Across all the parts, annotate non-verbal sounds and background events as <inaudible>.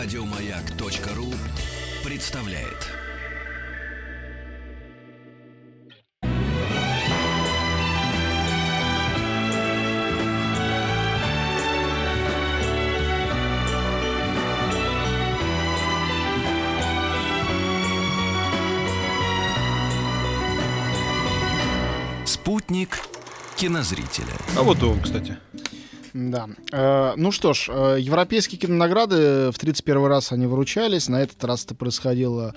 Радиомаяк.ру представляет. Спутник кинозрителя. А вот он, кстати. Да. Э, ну что ж, э, европейские кинонаграды в 31 раз они выручались. На этот раз это происходило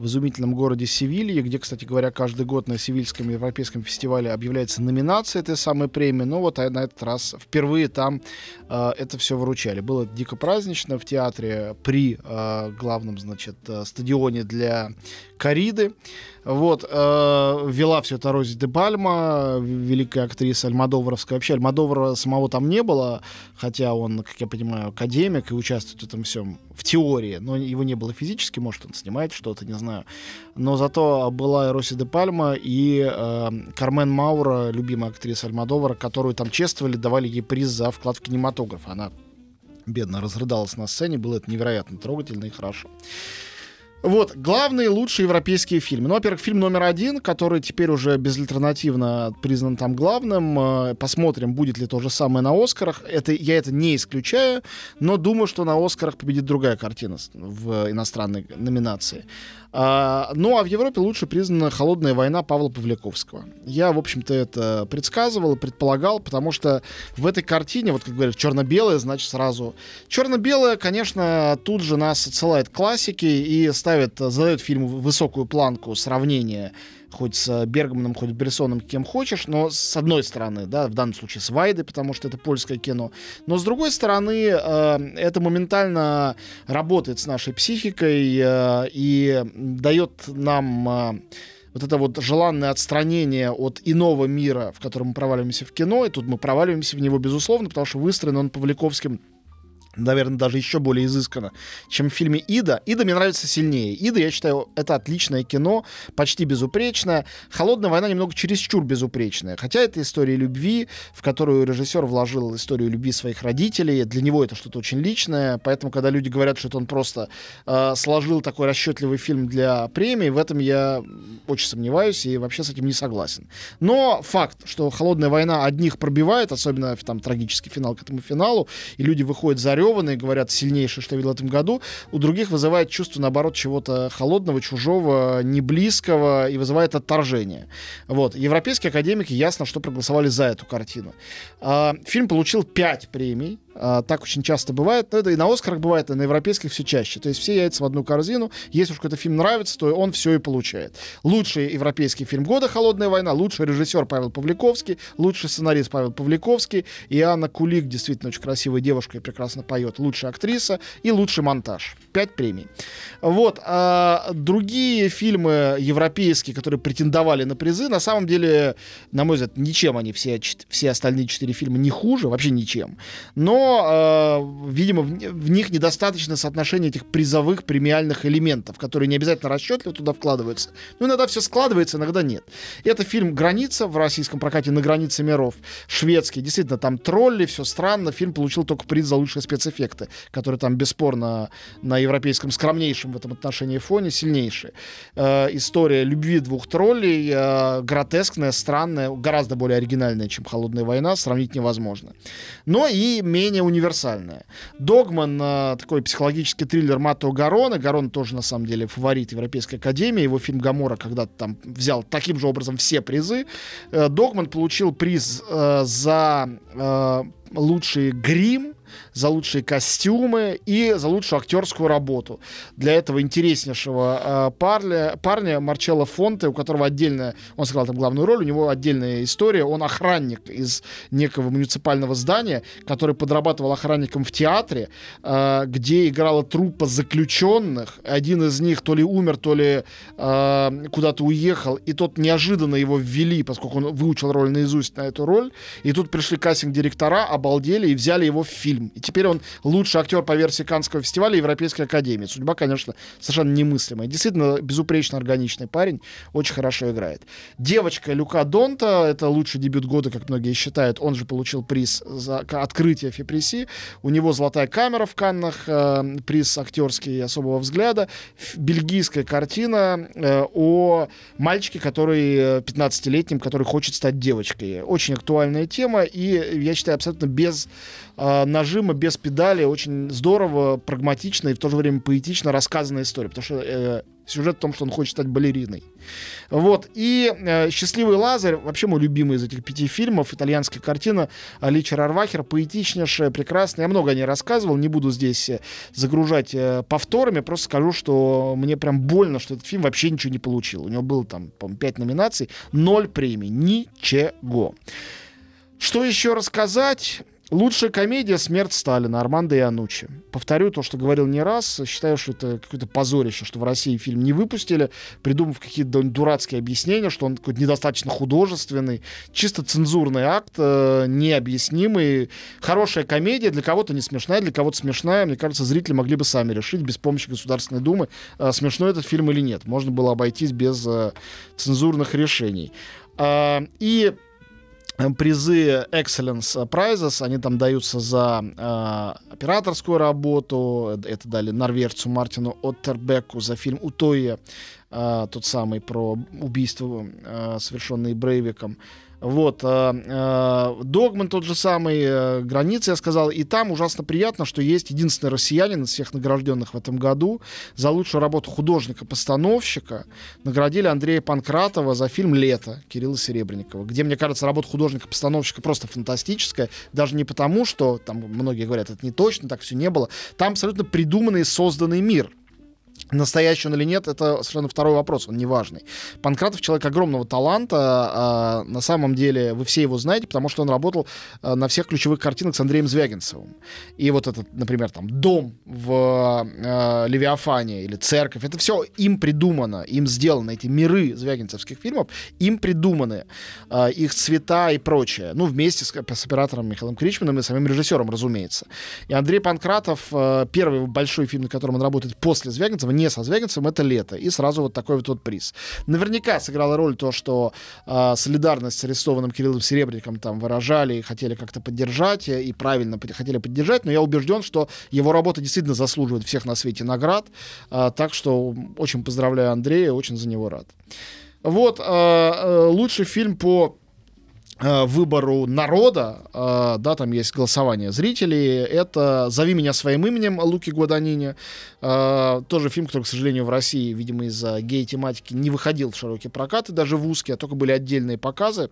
в изумительном городе Севилье, где, кстати говоря, каждый год на Севильском европейском фестивале объявляется номинация этой самой премии. Но вот а на этот раз впервые там э, это все выручали. Было дико празднично в театре при э, главном, значит, э, стадионе для кориды. Вот, э, вела все это Рози де Пальма, великая актриса Альмадоваровская. Вообще Альмадовара самого там не было, хотя он, как я понимаю, академик и участвует в этом всем в теории, но его не было физически, может, он снимает что-то, не знаю. Но зато была Роси де Пальма и э, Кармен Маура, любимая актриса Альмадовара, которую там чествовали, давали ей приз за вклад в кинематограф. Она бедно разрыдалась на сцене, было это невероятно трогательно и хорошо. Вот, главные лучшие европейские фильмы. Ну, во-первых, фильм номер один, который теперь уже безальтернативно признан там главным. Э, посмотрим, будет ли то же самое на Оскарах. Это, я это не исключаю, но думаю, что на Оскарах победит другая картина в иностранной номинации. А, ну, а в Европе лучше признана «Холодная война» Павла Павляковского. Я, в общем-то, это предсказывал, предполагал, потому что в этой картине, вот как говорят, черно-белое, значит, сразу... Черно-белое, конечно, тут же нас отсылает к классике и ставит, задает фильму высокую планку сравнения хоть с Бергманом, хоть с Брессоном, кем хочешь, но с одной стороны, да, в данном случае с Вайдой, потому что это польское кино, но с другой стороны, э, это моментально работает с нашей психикой э, и дает нам э, вот это вот желанное отстранение от иного мира, в котором мы проваливаемся в кино, и тут мы проваливаемся в него, безусловно, потому что выстроен он Павликовским наверное, даже еще более изысканно, чем в фильме «Ида». «Ида» мне нравится сильнее. «Ида», я считаю, это отличное кино, почти безупречное. «Холодная война» немного чересчур безупречная. Хотя это история любви, в которую режиссер вложил историю любви своих родителей. Для него это что-то очень личное. Поэтому, когда люди говорят, что это он просто э, сложил такой расчетливый фильм для премии, в этом я очень сомневаюсь и вообще с этим не согласен. Но факт, что «Холодная война» одних пробивает, особенно там трагический финал к этому финалу, и люди выходят за зареванные, говорят, сильнейшие, что видел в этом году. У других вызывает чувство, наоборот, чего-то холодного, чужого, неблизкого и вызывает отторжение. Вот. Европейские академики ясно, что проголосовали за эту картину. А, фильм получил 5 премий. А, так очень часто бывает. Но это и на Оскарах бывает, и на европейских все чаще. То есть все яйца в одну корзину. Если уж какой-то фильм нравится, то он все и получает. Лучший европейский фильм года «Холодная война», лучший режиссер Павел Павликовский, лучший сценарист Павел Павликовский, и Анна Кулик, действительно очень красивая девушка и прекрасно поет, лучшая актриса и лучший монтаж. Пять премий. Вот. А другие фильмы европейские, которые претендовали на призы, на самом деле, на мой взгляд, ничем они все, все остальные четыре фильма не хуже, вообще ничем. Но э, видимо, в, в них недостаточно соотношения этих призовых премиальных элементов, которые не обязательно расчетливо туда вкладываются. Ну, иногда все складывается, иногда нет. Это фильм «Граница» в российском прокате «На границе миров», шведский. Действительно, там тролли, все странно. Фильм получил только приз за лучшие спецэффекты, которые там бесспорно на европейском скромнейшем в этом отношении фоне сильнейшие. Э, история любви двух троллей, э, гротескная, странная, гораздо более оригинальная, чем «Холодная война», сравнить невозможно. Но и менее менее универсальная. Догман э, такой психологический триллер Матто Гарона. Гарон тоже, на самом деле, фаворит Европейской Академии. Его фильм «Гамора» когда-то там взял таким же образом все призы. Э, Догман получил приз э, за лучший грим, за лучшие костюмы и за лучшую актерскую работу. Для этого интереснейшего э, парня, парня Марчелло Фонте, у которого отдельная, он сыграл там главную роль, у него отдельная история, он охранник из некого муниципального здания, который подрабатывал охранником в театре, э, где играла труппа заключенных. Один из них то ли умер, то ли э, куда-то уехал, и тот неожиданно его ввели, поскольку он выучил роль наизусть на эту роль, и тут пришли кастинг-директора, обалдели и взяли его в фильм фильм. И теперь он лучший актер по версии Каннского фестиваля Европейской Академии. Судьба, конечно, совершенно немыслимая. Действительно, безупречно органичный парень, очень хорошо играет. Девочка Люка Донта, это лучший дебют года, как многие считают. Он же получил приз за открытие Фипреси. У него золотая камера в Каннах, э, приз актерский особого взгляда. Бельгийская картина э, о мальчике, который 15-летнем, э, который хочет стать девочкой. Очень актуальная тема, и я считаю, абсолютно без э, нажима, без педали, очень здорово, прагматично и в то же время поэтично рассказанная история. Потому что э, сюжет в том, что он хочет стать балериной. Вот. И э, «Счастливый Лазарь», вообще мой любимый из этих пяти фильмов, итальянская картина Личер Арвахер, поэтичнейшая, прекрасная. Я много о ней рассказывал, не буду здесь э, загружать э, повторами, просто скажу, что мне прям больно, что этот фильм вообще ничего не получил. У него было там, по-моему, пять номинаций, ноль премий, ничего. Что еще рассказать? Лучшая комедия «Смерть Сталина» Армандо Иануччи. Повторю то, что говорил не раз. Считаю, что это какое-то позорище, что в России фильм не выпустили, придумав какие-то дурацкие объяснения, что он какой-то недостаточно художественный. Чисто цензурный акт, э, необъяснимый. Хорошая комедия, для кого-то не смешная, для кого-то смешная. Мне кажется, зрители могли бы сами решить без помощи Государственной Думы, э, смешной этот фильм или нет. Можно было обойтись без э, цензурных решений. Э, и призы Excellence Prizes, они там даются за э, операторскую работу, это дали норвежцу Мартину Оттербеку за фильм «Утоя», э, тот самый про убийство, э, совершенное Брейвиком. Вот. Э, э, Догман тот же самый, э, границы, я сказал. И там ужасно приятно, что есть единственный россиянин из всех награжденных в этом году за лучшую работу художника-постановщика. Наградили Андрея Панкратова за фильм «Лето» Кирилла Серебренникова, где, мне кажется, работа художника-постановщика просто фантастическая. Даже не потому, что, там многие говорят, это не точно, так все не было. Там абсолютно придуманный созданный мир Настоящий он или нет, это совершенно второй вопрос, он не важный. Панкратов человек огромного таланта, а, на самом деле вы все его знаете, потому что он работал а, на всех ключевых картинах с Андреем Звягинцевым. И вот этот, например, там дом в а, Левиафане или церковь, это все им придумано, им сделано, эти миры звягинцевских фильмов, им придуманы, а, их цвета и прочее. Ну, вместе с, с оператором Михаилом Кричманом и самим режиссером, разумеется. И Андрей Панкратов, а, первый большой фильм, на котором он работает после Звягинцева, не со Звягинцем, это лето. И сразу вот такой вот, вот приз. Наверняка сыграла роль то, что э, солидарность с арестованным Кириллом Серебренником там выражали и хотели как-то поддержать, э, и правильно хотели поддержать, но я убежден, что его работа действительно заслуживает всех на свете наград. Э, так что очень поздравляю Андрея, очень за него рад. Вот, э, э, лучший фильм по выбору народа, э, да, там есть голосование зрителей, это «Зови меня своим именем» Луки Гуаданини, э, тоже фильм, который, к сожалению, в России, видимо, из-за гей-тематики не выходил в широкий прокат, и даже в узкие, а только были отдельные показы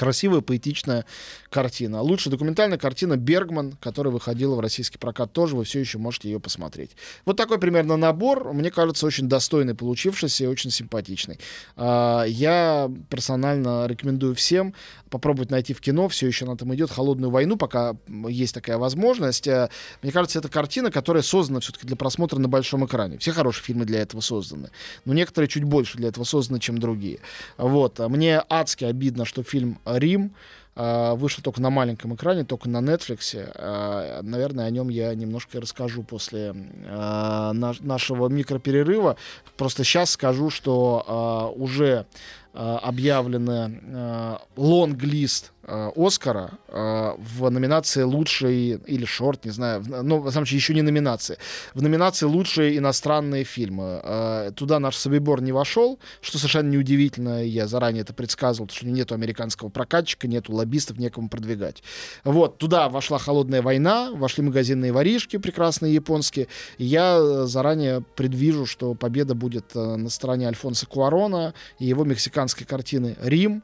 красивая, поэтичная картина. Лучшая документальная картина «Бергман», которая выходила в российский прокат тоже, вы все еще можете ее посмотреть. Вот такой примерно набор, мне кажется, очень достойный получившийся и очень симпатичный. А, я персонально рекомендую всем попробовать найти в кино, все еще она там идет, «Холодную войну», пока есть такая возможность. А, мне кажется, это картина, которая создана все-таки для просмотра на большом экране. Все хорошие фильмы для этого созданы, но некоторые чуть больше для этого созданы, чем другие. Вот. Мне адски обидно, что фильм Рим а, вышел только на маленьком экране, только на Netflix. А, наверное, о нем я немножко расскажу после а, нашего микроперерыва. Просто сейчас скажу, что уже объявлены лонг-лист Оскара э, в номинации лучший или шорт, не знаю, ну, на самом деле, еще не номинации, в номинации лучшие иностранные фильмы. Э, туда наш Собибор не вошел, что совершенно неудивительно, я заранее это предсказывал, что нету американского прокатчика, нету лоббистов, некому продвигать. Вот, туда вошла «Холодная война», вошли магазинные воришки, прекрасные японские, я заранее предвижу, что победа будет на стороне Альфонса Куарона и его мексиканской картины «Рим»,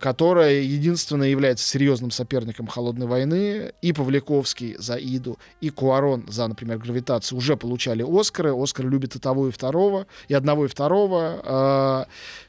которая единственная является серьезным соперником холодной войны. И Павликовский за Иду, и Куарон за, например, гравитацию уже получали Оскары. Оскар любит и того, и второго, и одного, и второго.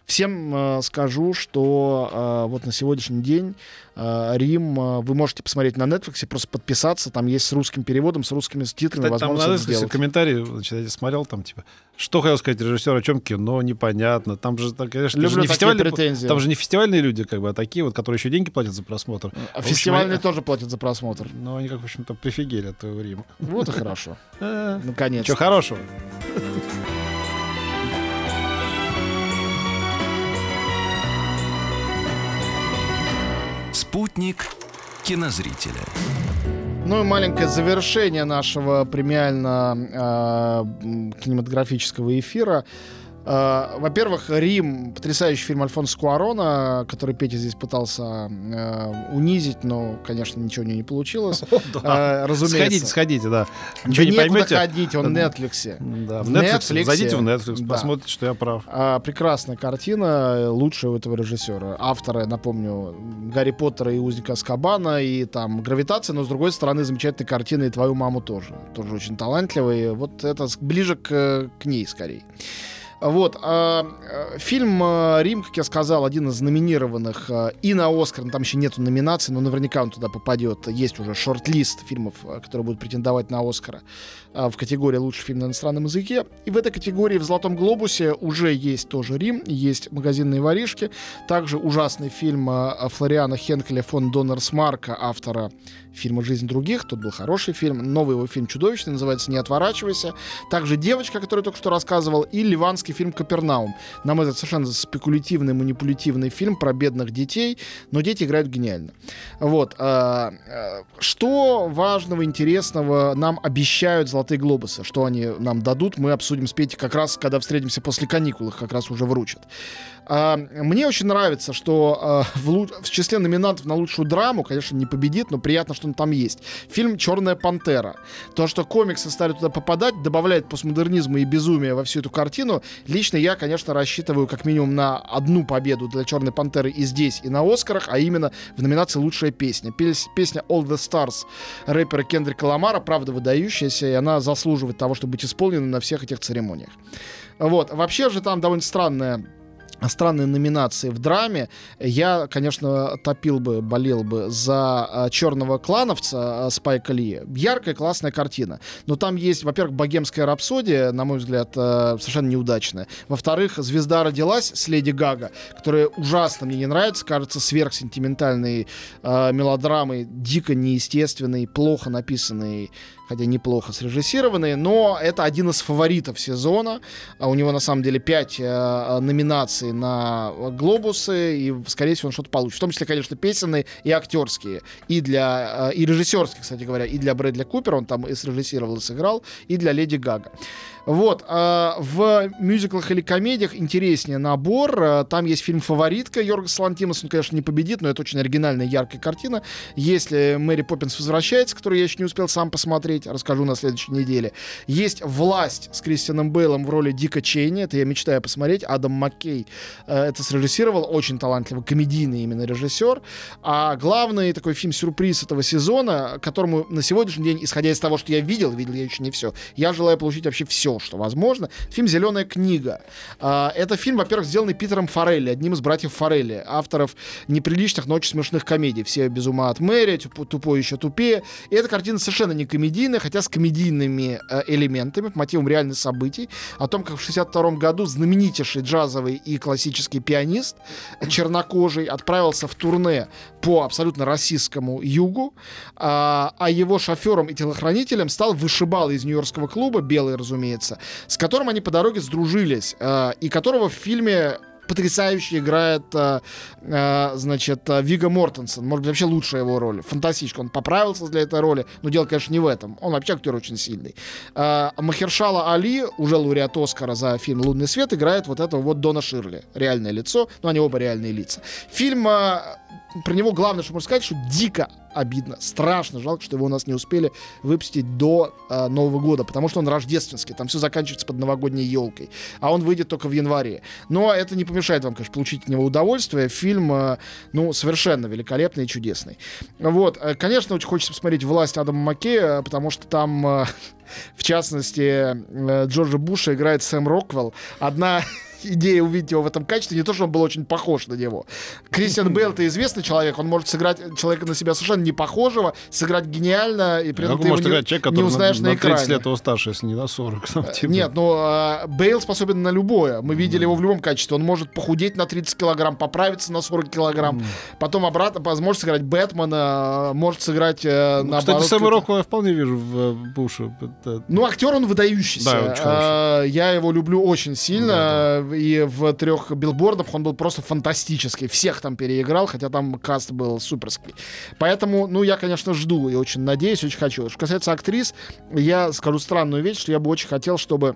Всем а, скажу, что вот на сегодняшний день Рим вы можете посмотреть на Netflix, просто подписаться, там есть с русским переводом, с русскими титрами, Кстати, возможно, там на сделать. комментарии, значит, я смотрел, там типа, что хотел сказать режиссер, о чем кино, непонятно, там же, конечно, Люблю же не фестивальные, претензии. там же не фестивальные люди как бы, а такие вот, которые еще деньги платят за просмотр. А фестивальные они... тоже платят за просмотр. Ну, они, как, в общем-то, прифигели от Рима. Вот и хорошо. <laughs> Наконец. Что хорошего? Спутник кинозрителя. Ну и маленькое завершение нашего премиально-кинематографического а, эфира. Во-первых, Рим, потрясающий фильм Альфонса Куарона, который Петя здесь пытался uh, унизить, но, конечно, ничего у него не получилось. О, <laughs> да. uh, разумеется. Сходите, сходите, да. Ничего да не поймете. ходить, он в Netflix. Да, в Netflix. Netflix. Зайдите в Netflix, да. посмотрите, что я прав. Uh, прекрасная картина, лучшая у этого режиссера. Авторы, напомню, Гарри Поттера и Узника Скабана, и там Гравитация, но, с другой стороны, замечательная картина и Твою маму тоже. Тоже очень талантливый. Вот это ближе к, к ней, скорее. Вот. А, э, фильм э, «Рим», как я сказал, один из номинированных э, и на «Оскар». Там еще нету номинаций, но наверняка он туда попадет. Есть уже шорт-лист фильмов, которые будут претендовать на «Оскара» в категории «Лучший фильм на иностранном языке». И в этой категории в «Золотом глобусе» уже есть тоже «Рим», есть «Магазинные воришки», также ужасный фильм Флориана Хенкеля фон Доннерсмарка, автора фильма «Жизнь других». Тут был хороший фильм. Новый его фильм чудовищный, называется «Не отворачивайся». Также «Девочка», о которой только что рассказывал, и ливанский фильм «Капернаум». На мой взгляд, совершенно спекулятивный, манипулятивный фильм про бедных детей, но дети играют гениально. Вот. А, а, что важного, интересного нам обещают «Золотые глобусы»? Что они нам дадут, мы обсудим с Петей как раз, когда встретимся после каникул, их как раз уже вручат. А, мне очень нравится, что в, в числе номинантов на лучшую драму, конечно, не победит, но приятно, что он там есть. Фильм «Черная пантера». То, что комиксы стали туда попадать, добавляет постмодернизма и безумия во всю эту картину. Лично я, конечно, рассчитываю как минимум на одну победу для «Черной пантеры» и здесь, и на «Оскарах», а именно в номинации «Лучшая песня». Песня «All the Stars» рэпера Кендрика Ламара, правда выдающаяся, и она заслуживает того, чтобы быть исполнена на всех этих церемониях. Вот. Вообще же там довольно странная странные номинации в драме. Я, конечно, топил бы, болел бы за э, черного клановца э, Спайка Ли. Яркая, классная картина. Но там есть, во-первых, богемская рапсодия, на мой взгляд, э, совершенно неудачная. Во-вторых, звезда родилась с Леди Гага, которая ужасно мне не нравится, кажется, сверхсентиментальной э, мелодрамой, дико неестественной, плохо написанной хотя неплохо срежиссированные, но это один из фаворитов сезона. А у него на самом деле 5 э, номинаций на глобусы, и, скорее всего, он что-то получит. В том числе, конечно, песенные и актерские. И для э, и режиссерские, кстати говоря, и для Брэдли Купера, он там и срежиссировал, и сыграл, и для Леди Гага. Вот. Э, в мюзиклах или комедиях интереснее набор. Э, там есть фильм «Фаворитка» Йорга Лантимос. Он, конечно, не победит, но это очень оригинальная, яркая картина. Если Мэри Поппинс возвращается, которую я еще не успел сам посмотреть, расскажу на следующей неделе. Есть «Власть» с Кристианом Бейлом в роли Дика Чейни. Это я мечтаю посмотреть. Адам Маккей э, это срежиссировал. Очень талантливый, комедийный именно режиссер. А главный такой фильм-сюрприз этого сезона, которому на сегодняшний день, исходя из того, что я видел, видел я еще не все, я желаю получить вообще все, что возможно. Фильм «Зеленая книга». А, это фильм, во-первых, сделанный Питером Форелли, одним из братьев Форелли, авторов неприличных, но очень смешных комедий. «Все без ума от Мэри», «Тупой еще тупее». И эта картина совершенно не комедийная, хотя с комедийными э, элементами, по мотивам реальных событий, о том, как в 62 году знаменитейший джазовый и классический пианист чернокожий отправился в турне по абсолютно российскому югу, а, а его шофером и телохранителем стал вышибал из нью-йоркского клуба, белый, разумеется, Уиллиса, с которым они по дороге сдружились, э, и которого в фильме потрясающе играет, э, э, значит, Вига Мортенсен. Может быть, вообще лучшая его роль. Фантастически. Он поправился для этой роли, но дело, конечно, не в этом. Он вообще актер очень сильный. Махершала Али, уже лауреат Оскара за фильм «Лунный свет», играет вот этого вот Дона Ширли. Реальное лицо, но они оба реальные лица. Фильм про него главное, что можно сказать, что дико обидно, страшно жалко, что его у нас не успели выпустить до э, Нового года, потому что он рождественский, там все заканчивается под новогодней елкой, а он выйдет только в январе. Но это не помешает вам, конечно, получить от него удовольствие. Фильм, э, ну, совершенно великолепный и чудесный. Вот, э, конечно, очень хочется посмотреть «Власть» Адама Маккея, потому что там... Э, <laughs> в частности, э, Джорджа Буша играет Сэм Роквелл. Одна идея увидеть его в этом качестве. Не то, что он был очень похож на него. Кристиан <laughs> Бейл — это известный человек, он может сыграть человека на себя совершенно не похожего, сыграть гениально, и при этом ты его не, человек, не узнаешь на, на, на экране. 30 лет его старше, если не на 40. Там, э, типа. Нет, ну а, Бейл способен на любое. Мы видели его в любом качестве. Он может похудеть на 30 килограмм, поправиться на 40 килограмм, потом обратно может сыграть Бэтмена, может сыграть э, ну, наоборот. Кстати, Сэма Роквелла я вполне вижу в э, Буше. Это... Ну, актер он выдающийся. Да, очень а, я его люблю очень сильно. Да, да. И в трех билбордах он был просто фантастический. Всех там переиграл, хотя там каст был суперский. Поэтому, ну, я, конечно, жду и очень надеюсь, очень хочу. Что касается актрис, я скажу странную вещь, что я бы очень хотел, чтобы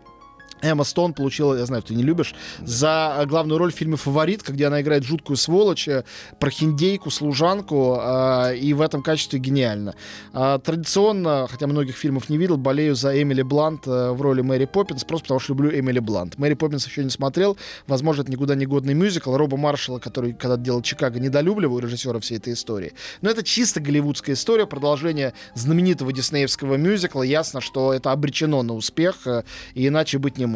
Эмма Стоун получила, я знаю, ты не любишь, за главную роль в фильме «Фаворитка», где она играет жуткую сволочь, э, прохиндейку, служанку, э, и в этом качестве гениально. Э, традиционно, хотя многих фильмов не видел, болею за Эмили Блант э, в роли Мэри Поппинс, просто потому что люблю Эмили Блант. Мэри Поппинс еще не смотрел, возможно, это никуда не годный мюзикл. Роба Маршалла, который когда делал Чикаго, недолюбливаю режиссера всей этой истории. Но это чисто голливудская история, продолжение знаменитого диснеевского мюзикла. Ясно, что это обречено на успех, э, и иначе быть не может.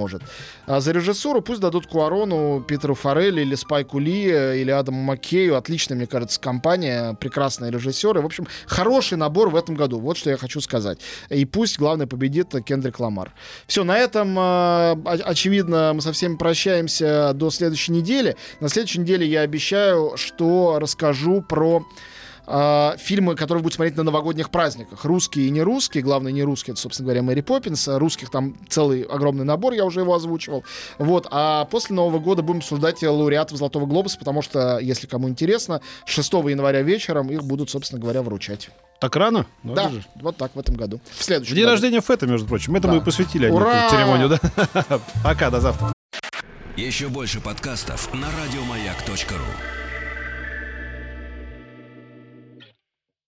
А за режиссуру пусть дадут Куарону, Питеру Форелли или Спайку Ли э, или Адаму Маккею. Отличная, мне кажется, компания, прекрасные режиссеры. В общем, хороший набор в этом году. Вот что я хочу сказать. И пусть, главное, победит Кендрик Ламар. Все, на этом, э, очевидно, мы со всеми прощаемся до следующей недели. На следующей неделе я обещаю, что расскажу про э, фильмы, которые будут смотреть на новогодних праздниках. Русские и не русские. Главное, не русские, это, собственно говоря, Мэри Поппинс. А русских там целый огромный набор, я уже его озвучивал. Вот. А после Нового года будем обсуждать лауреатов Золотого Глобуса, потому что, если кому интересно, 6 января вечером их будут, собственно говоря, вручать. Так рано? Ну, да, же. вот так в этом году. В следующем День году. рождения Фета, между прочим. Это да. мы посвятили Ура! церемонию. Да? <laughs> Пока, до завтра. Еще больше подкастов на радиомаяк.ру